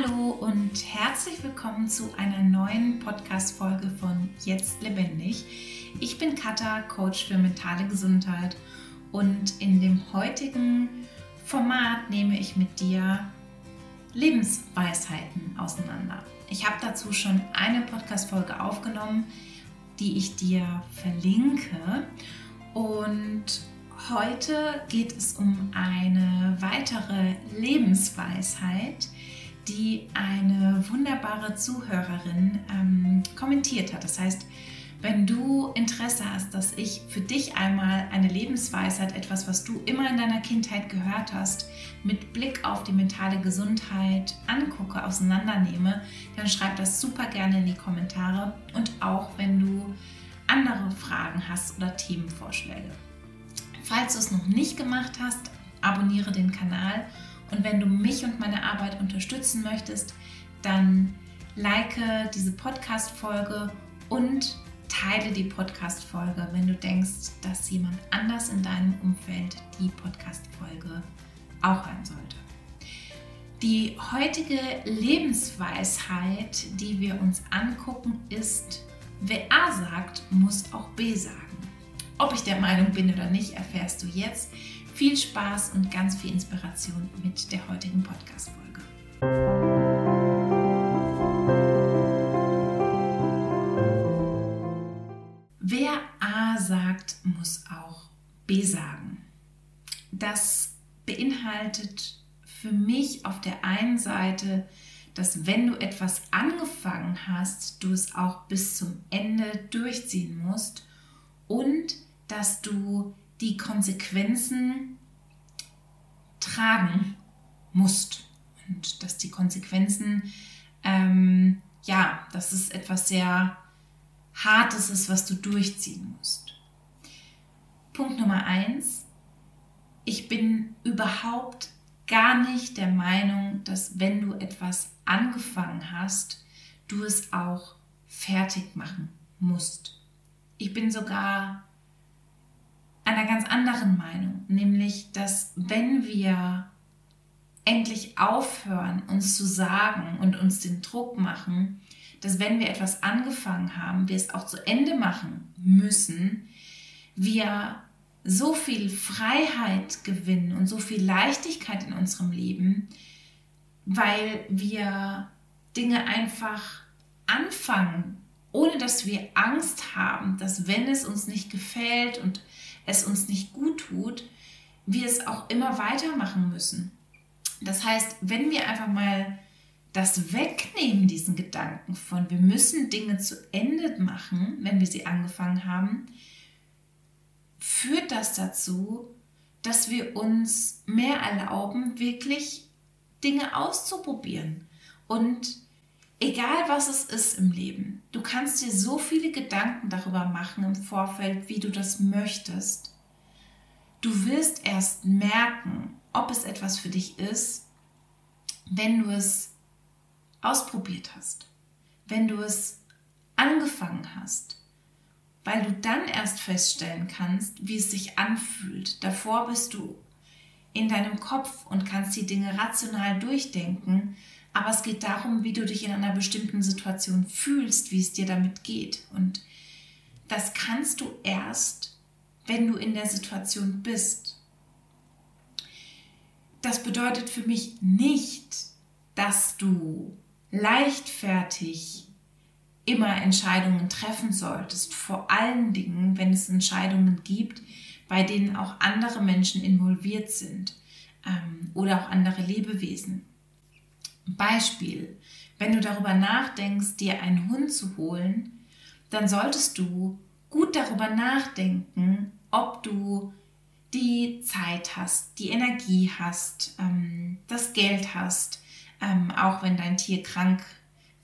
Hallo und herzlich willkommen zu einer neuen Podcast-Folge von Jetzt Lebendig. Ich bin Katha, Coach für mentale Gesundheit und in dem heutigen Format nehme ich mit dir Lebensweisheiten auseinander. Ich habe dazu schon eine Podcast-Folge aufgenommen, die ich dir verlinke und heute geht es um eine weitere Lebensweisheit, die eine wunderbare Zuhörerin ähm, kommentiert hat. Das heißt, wenn du Interesse hast, dass ich für dich einmal eine Lebensweisheit, etwas, was du immer in deiner Kindheit gehört hast, mit Blick auf die mentale Gesundheit angucke, auseinandernehme, dann schreib das super gerne in die Kommentare und auch wenn du andere Fragen hast oder Themenvorschläge. Falls du es noch nicht gemacht hast, abonniere den Kanal und wenn du mich und meine Arbeit unterstützen möchtest, dann like diese Podcast-Folge und teile die Podcast-Folge, wenn du denkst, dass jemand anders in deinem Umfeld die Podcast-Folge auch hören sollte. Die heutige Lebensweisheit, die wir uns angucken, ist, wer A sagt, muss auch B sagen. Ob ich der Meinung bin oder nicht, erfährst du jetzt. Viel Spaß und ganz viel Inspiration mit der heutigen Podcast-Folge. Wer A sagt, muss auch B sagen. Das beinhaltet für mich auf der einen Seite, dass wenn du etwas angefangen hast, du es auch bis zum Ende durchziehen musst und dass du die Konsequenzen tragen musst. Und dass die Konsequenzen, ähm, ja, dass es etwas sehr Hartes ist, was du durchziehen musst. Punkt Nummer eins. Ich bin überhaupt gar nicht der Meinung, dass wenn du etwas angefangen hast, du es auch fertig machen musst. Ich bin sogar einer ganz anderen Meinung, nämlich dass wenn wir endlich aufhören, uns zu sagen und uns den Druck machen, dass wenn wir etwas angefangen haben, wir es auch zu Ende machen müssen, wir so viel Freiheit gewinnen und so viel Leichtigkeit in unserem Leben, weil wir Dinge einfach anfangen, ohne dass wir Angst haben, dass wenn es uns nicht gefällt und es uns nicht gut tut, wir es auch immer weitermachen müssen. Das heißt, wenn wir einfach mal das wegnehmen, diesen Gedanken von, wir müssen Dinge zu Ende machen, wenn wir sie angefangen haben, führt das dazu, dass wir uns mehr erlauben, wirklich Dinge auszuprobieren. Und egal was es ist im Leben, du kannst dir so viele Gedanken darüber machen im Vorfeld, wie du das möchtest. Du wirst erst merken, ob es etwas für dich ist, wenn du es ausprobiert hast, wenn du es angefangen hast, weil du dann erst feststellen kannst, wie es sich anfühlt. Davor bist du in deinem Kopf und kannst die Dinge rational durchdenken, aber es geht darum, wie du dich in einer bestimmten Situation fühlst, wie es dir damit geht. Und das kannst du erst, wenn du in der Situation bist. Das bedeutet für mich nicht, dass du leichtfertig immer Entscheidungen treffen solltest, vor allen Dingen, wenn es Entscheidungen gibt, bei denen auch andere Menschen involviert sind ähm, oder auch andere Lebewesen. Beispiel, wenn du darüber nachdenkst, dir einen Hund zu holen, dann solltest du gut darüber nachdenken, ob du die Zeit hast, die Energie hast, ähm, das Geld hast, ähm, auch wenn dein Tier krank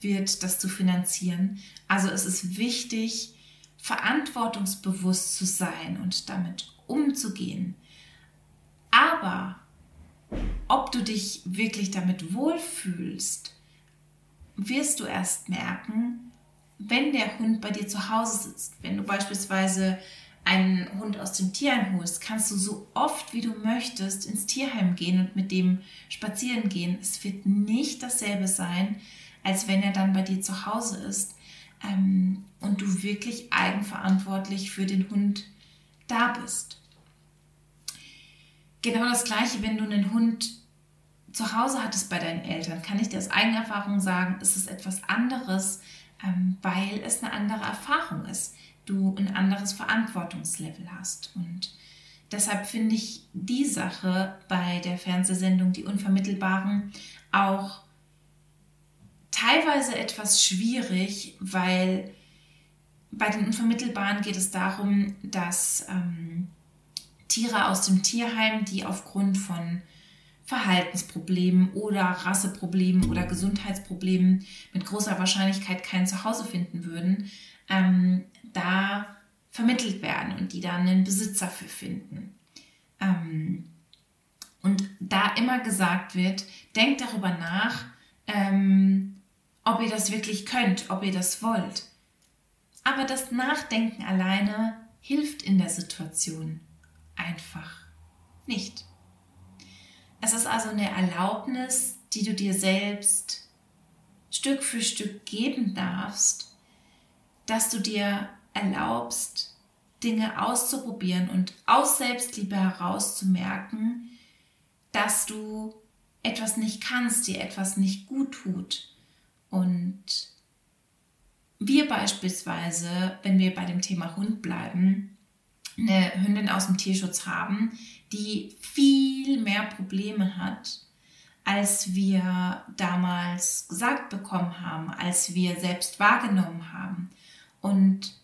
wird, das zu finanzieren. Also es ist wichtig, verantwortungsbewusst zu sein und damit umzugehen. Aber ob du dich wirklich damit wohlfühlst, wirst du erst merken, wenn der Hund bei dir zu Hause sitzt. Wenn du beispielsweise einen Hund aus dem Tierheim holst, kannst du so oft wie du möchtest ins Tierheim gehen und mit dem spazieren gehen. Es wird nicht dasselbe sein, als wenn er dann bei dir zu Hause ist ähm, und du wirklich eigenverantwortlich für den Hund da bist. Genau das gleiche, wenn du einen Hund zu Hause hattest bei deinen Eltern, kann ich dir aus eigener Erfahrung sagen, ist es etwas anderes, ähm, weil es eine andere Erfahrung ist. Du ein anderes Verantwortungslevel hast. Und deshalb finde ich die Sache bei der Fernsehsendung Die Unvermittelbaren auch teilweise etwas schwierig, weil bei den Unvermittelbaren geht es darum, dass ähm, Tiere aus dem Tierheim, die aufgrund von Verhaltensproblemen oder Rasseproblemen oder Gesundheitsproblemen mit großer Wahrscheinlichkeit kein Zuhause finden würden, ähm, da vermittelt werden und die da einen Besitzer für finden. Ähm, und da immer gesagt wird, denkt darüber nach, ähm, ob ihr das wirklich könnt, ob ihr das wollt. Aber das Nachdenken alleine hilft in der Situation einfach nicht. Es ist also eine Erlaubnis, die du dir selbst Stück für Stück geben darfst, dass du dir erlaubst, Dinge auszuprobieren und aus Selbstliebe heraus zu merken, dass du etwas nicht kannst, dir etwas nicht gut tut. Und wir beispielsweise, wenn wir bei dem Thema Hund bleiben, eine Hündin aus dem Tierschutz haben, die viel mehr Probleme hat, als wir damals gesagt bekommen haben, als wir selbst wahrgenommen haben. Und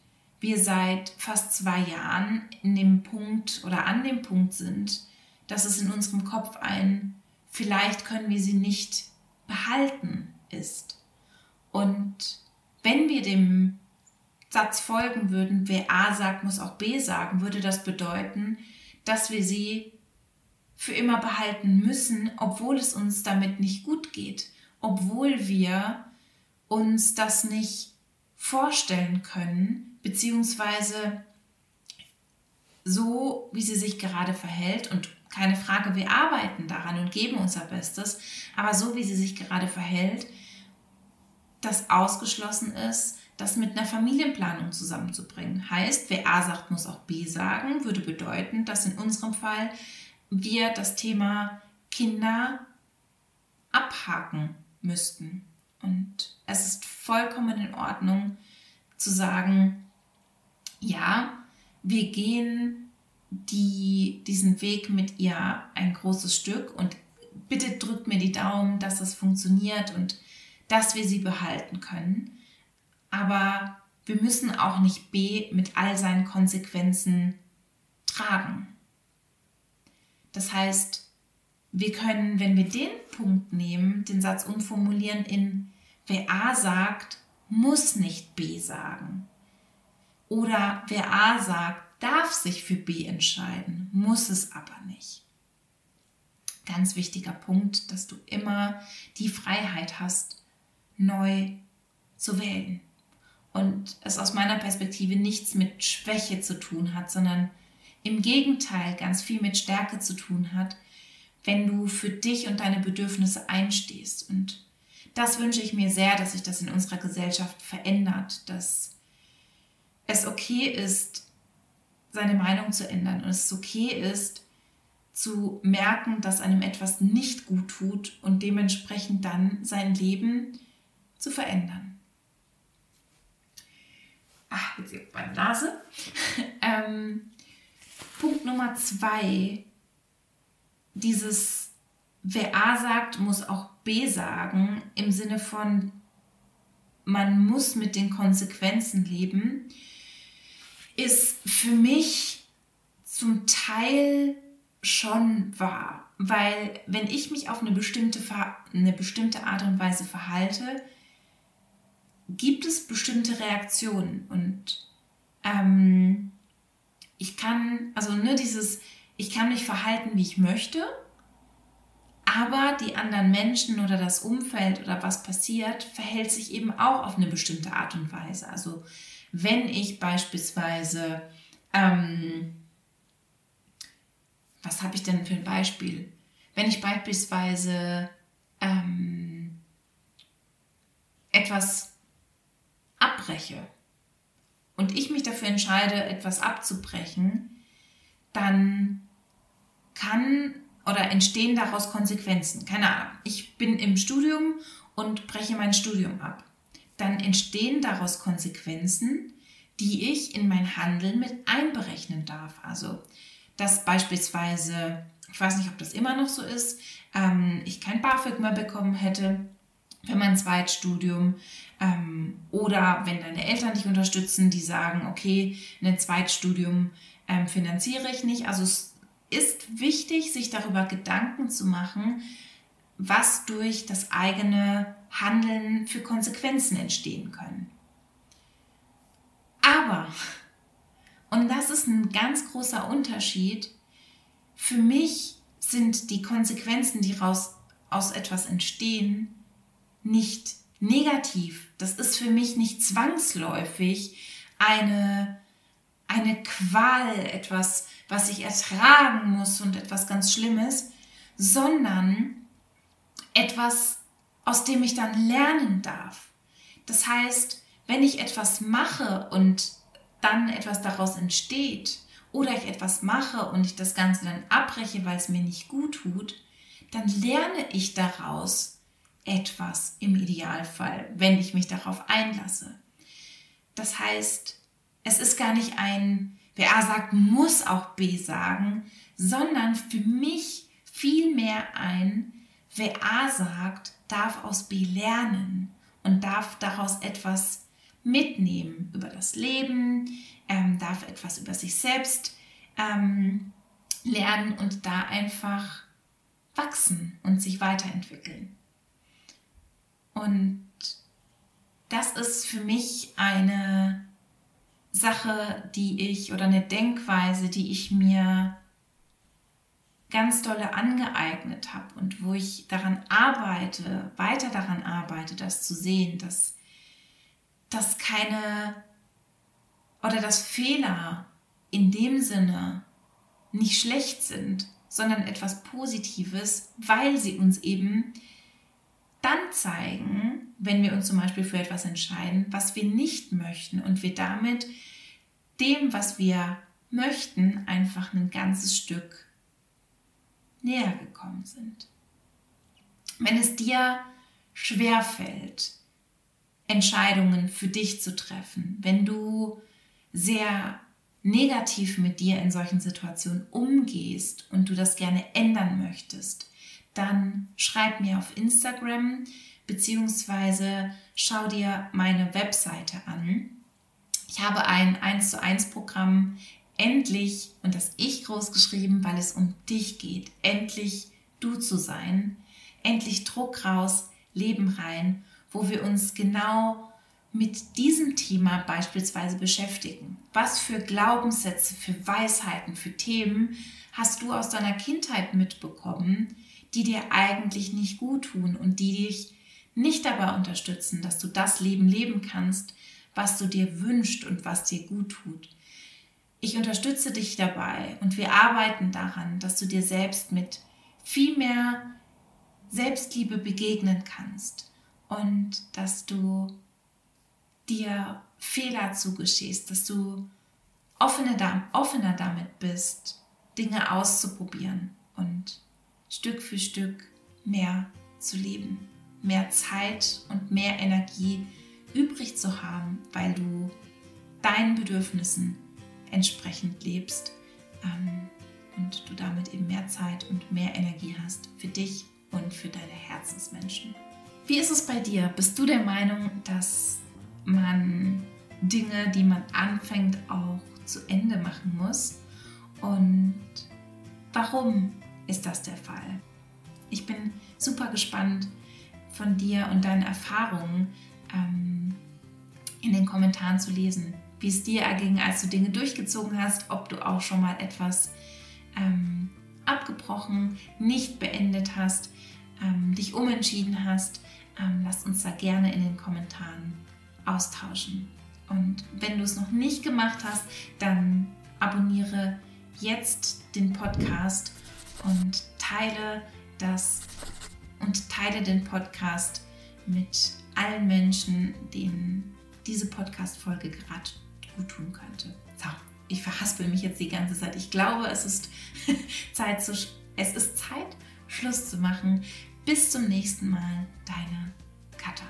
wir seit fast zwei Jahren in dem Punkt oder an dem Punkt sind, dass es in unserem Kopf ein vielleicht können wir sie nicht behalten ist. Und wenn wir dem Satz folgen würden, wer A sagt, muss auch B sagen, würde das bedeuten, dass wir sie für immer behalten müssen, obwohl es uns damit nicht gut geht, obwohl wir uns das nicht vorstellen können, beziehungsweise so, wie sie sich gerade verhält. Und keine Frage, wir arbeiten daran und geben unser Bestes, aber so, wie sie sich gerade verhält, das ausgeschlossen ist, das mit einer Familienplanung zusammenzubringen. Heißt, wer A sagt, muss auch B sagen, würde bedeuten, dass in unserem Fall wir das Thema Kinder abhaken müssten. Und es ist vollkommen in Ordnung zu sagen, ja, wir gehen die, diesen Weg mit ihr ein großes Stück und bitte drückt mir die Daumen, dass das funktioniert und dass wir sie behalten können aber wir müssen auch nicht B mit all seinen Konsequenzen tragen. Das heißt, wir können, wenn wir den Punkt nehmen, den Satz umformulieren in wer A sagt, muss nicht B sagen. Oder wer A sagt, darf sich für B entscheiden, muss es aber nicht. Ganz wichtiger Punkt, dass du immer die Freiheit hast, neu zu wählen es aus meiner Perspektive nichts mit Schwäche zu tun hat, sondern im Gegenteil ganz viel mit Stärke zu tun hat, wenn du für dich und deine Bedürfnisse einstehst. Und das wünsche ich mir sehr, dass sich das in unserer Gesellschaft verändert, dass es okay ist, seine Meinung zu ändern und es okay ist, zu merken, dass einem etwas nicht gut tut und dementsprechend dann sein Leben zu verändern jetzt juckt meine Nase. ähm, Punkt Nummer zwei, dieses, wer A sagt, muss auch B sagen, im Sinne von, man muss mit den Konsequenzen leben, ist für mich zum Teil schon wahr. Weil wenn ich mich auf eine bestimmte, eine bestimmte Art und Weise verhalte, gibt es bestimmte Reaktionen und ähm, ich kann, also ne, dieses, ich kann mich verhalten, wie ich möchte, aber die anderen Menschen oder das Umfeld oder was passiert, verhält sich eben auch auf eine bestimmte Art und Weise. Also wenn ich beispielsweise Ähm, was habe ich denn für ein Beispiel? Wenn ich beispielsweise ähm, etwas abbreche und ich mich dafür entscheide, etwas abzubrechen, dann kann oder entstehen daraus Konsequenzen. Keine Ahnung. Ich bin im Studium und breche mein Studium ab. Dann entstehen daraus Konsequenzen, die ich in mein Handeln mit einberechnen darf. Also, dass beispielsweise, ich weiß nicht, ob das immer noch so ist, ähm, ich kein BAföG mehr bekommen hätte für mein Zweitstudium ähm, oder wenn deine Eltern dich unterstützen, die sagen, okay, ein Zweitstudium ähm, finanziere ich nicht. Also es ist wichtig, sich darüber Gedanken zu machen, was durch das eigene Handeln für Konsequenzen entstehen können. Aber, und das ist ein ganz großer Unterschied, für mich sind die Konsequenzen, die raus, aus etwas entstehen, nicht negativ. Das ist für mich nicht zwangsläufig eine, eine Qual, etwas, was ich ertragen muss und etwas ganz Schlimmes, sondern etwas, aus dem ich dann lernen darf. Das heißt, wenn ich etwas mache und dann etwas daraus entsteht oder ich etwas mache und ich das Ganze dann abbreche, weil es mir nicht gut tut, dann lerne ich daraus etwas im Idealfall, wenn ich mich darauf einlasse. Das heißt, es ist gar nicht ein, wer A sagt, muss auch B sagen, sondern für mich vielmehr ein, wer A sagt, darf aus B lernen und darf daraus etwas mitnehmen über das Leben, ähm, darf etwas über sich selbst ähm, lernen und da einfach wachsen und sich weiterentwickeln. Und das ist für mich eine Sache, die ich oder eine Denkweise, die ich mir ganz dolle angeeignet habe und wo ich daran arbeite, weiter daran arbeite, das zu sehen, dass, dass keine oder dass Fehler in dem Sinne nicht schlecht sind, sondern etwas Positives, weil sie uns eben dann zeigen, wenn wir uns zum Beispiel für etwas entscheiden, was wir nicht möchten und wir damit dem, was wir möchten, einfach ein ganzes Stück näher gekommen sind. Wenn es dir schwerfällt, Entscheidungen für dich zu treffen, wenn du sehr negativ mit dir in solchen Situationen umgehst und du das gerne ändern möchtest, dann schreib mir auf Instagram beziehungsweise schau dir meine Webseite an. Ich habe ein 1 zu 1 Programm endlich und das ich groß geschrieben, weil es um dich geht. Endlich du zu sein. Endlich Druck raus, Leben rein, wo wir uns genau mit diesem Thema beispielsweise beschäftigen. Was für Glaubenssätze, für Weisheiten, für Themen hast du aus deiner Kindheit mitbekommen, die dir eigentlich nicht gut tun und die dich nicht dabei unterstützen, dass du das Leben leben kannst, was du dir wünschst und was dir gut tut. Ich unterstütze dich dabei und wir arbeiten daran, dass du dir selbst mit viel mehr Selbstliebe begegnen kannst und dass du dir Fehler zugestehst, dass du offener, offener damit bist, Dinge auszuprobieren und Stück für Stück mehr zu leben, mehr Zeit und mehr Energie übrig zu haben, weil du deinen Bedürfnissen entsprechend lebst ähm, und du damit eben mehr Zeit und mehr Energie hast für dich und für deine Herzensmenschen. Wie ist es bei dir? Bist du der Meinung, dass man Dinge, die man anfängt, auch zu Ende machen muss? Und warum ist das der Fall. Ich bin super gespannt von dir und deinen Erfahrungen ähm, in den Kommentaren zu lesen, wie es dir erging, als du Dinge durchgezogen hast, ob du auch schon mal etwas ähm, abgebrochen, nicht beendet hast, ähm, dich umentschieden hast. Ähm, lass uns da gerne in den Kommentaren austauschen. Und wenn du es noch nicht gemacht hast, dann abonniere jetzt den Podcast und teile das und teile den Podcast mit allen Menschen, denen diese Podcast-Folge gerade gut tun könnte. So, ich verhaspel mich jetzt die ganze Zeit. Ich glaube, es ist Zeit zu, es ist Zeit, Schluss zu machen. Bis zum nächsten Mal, deine Katha.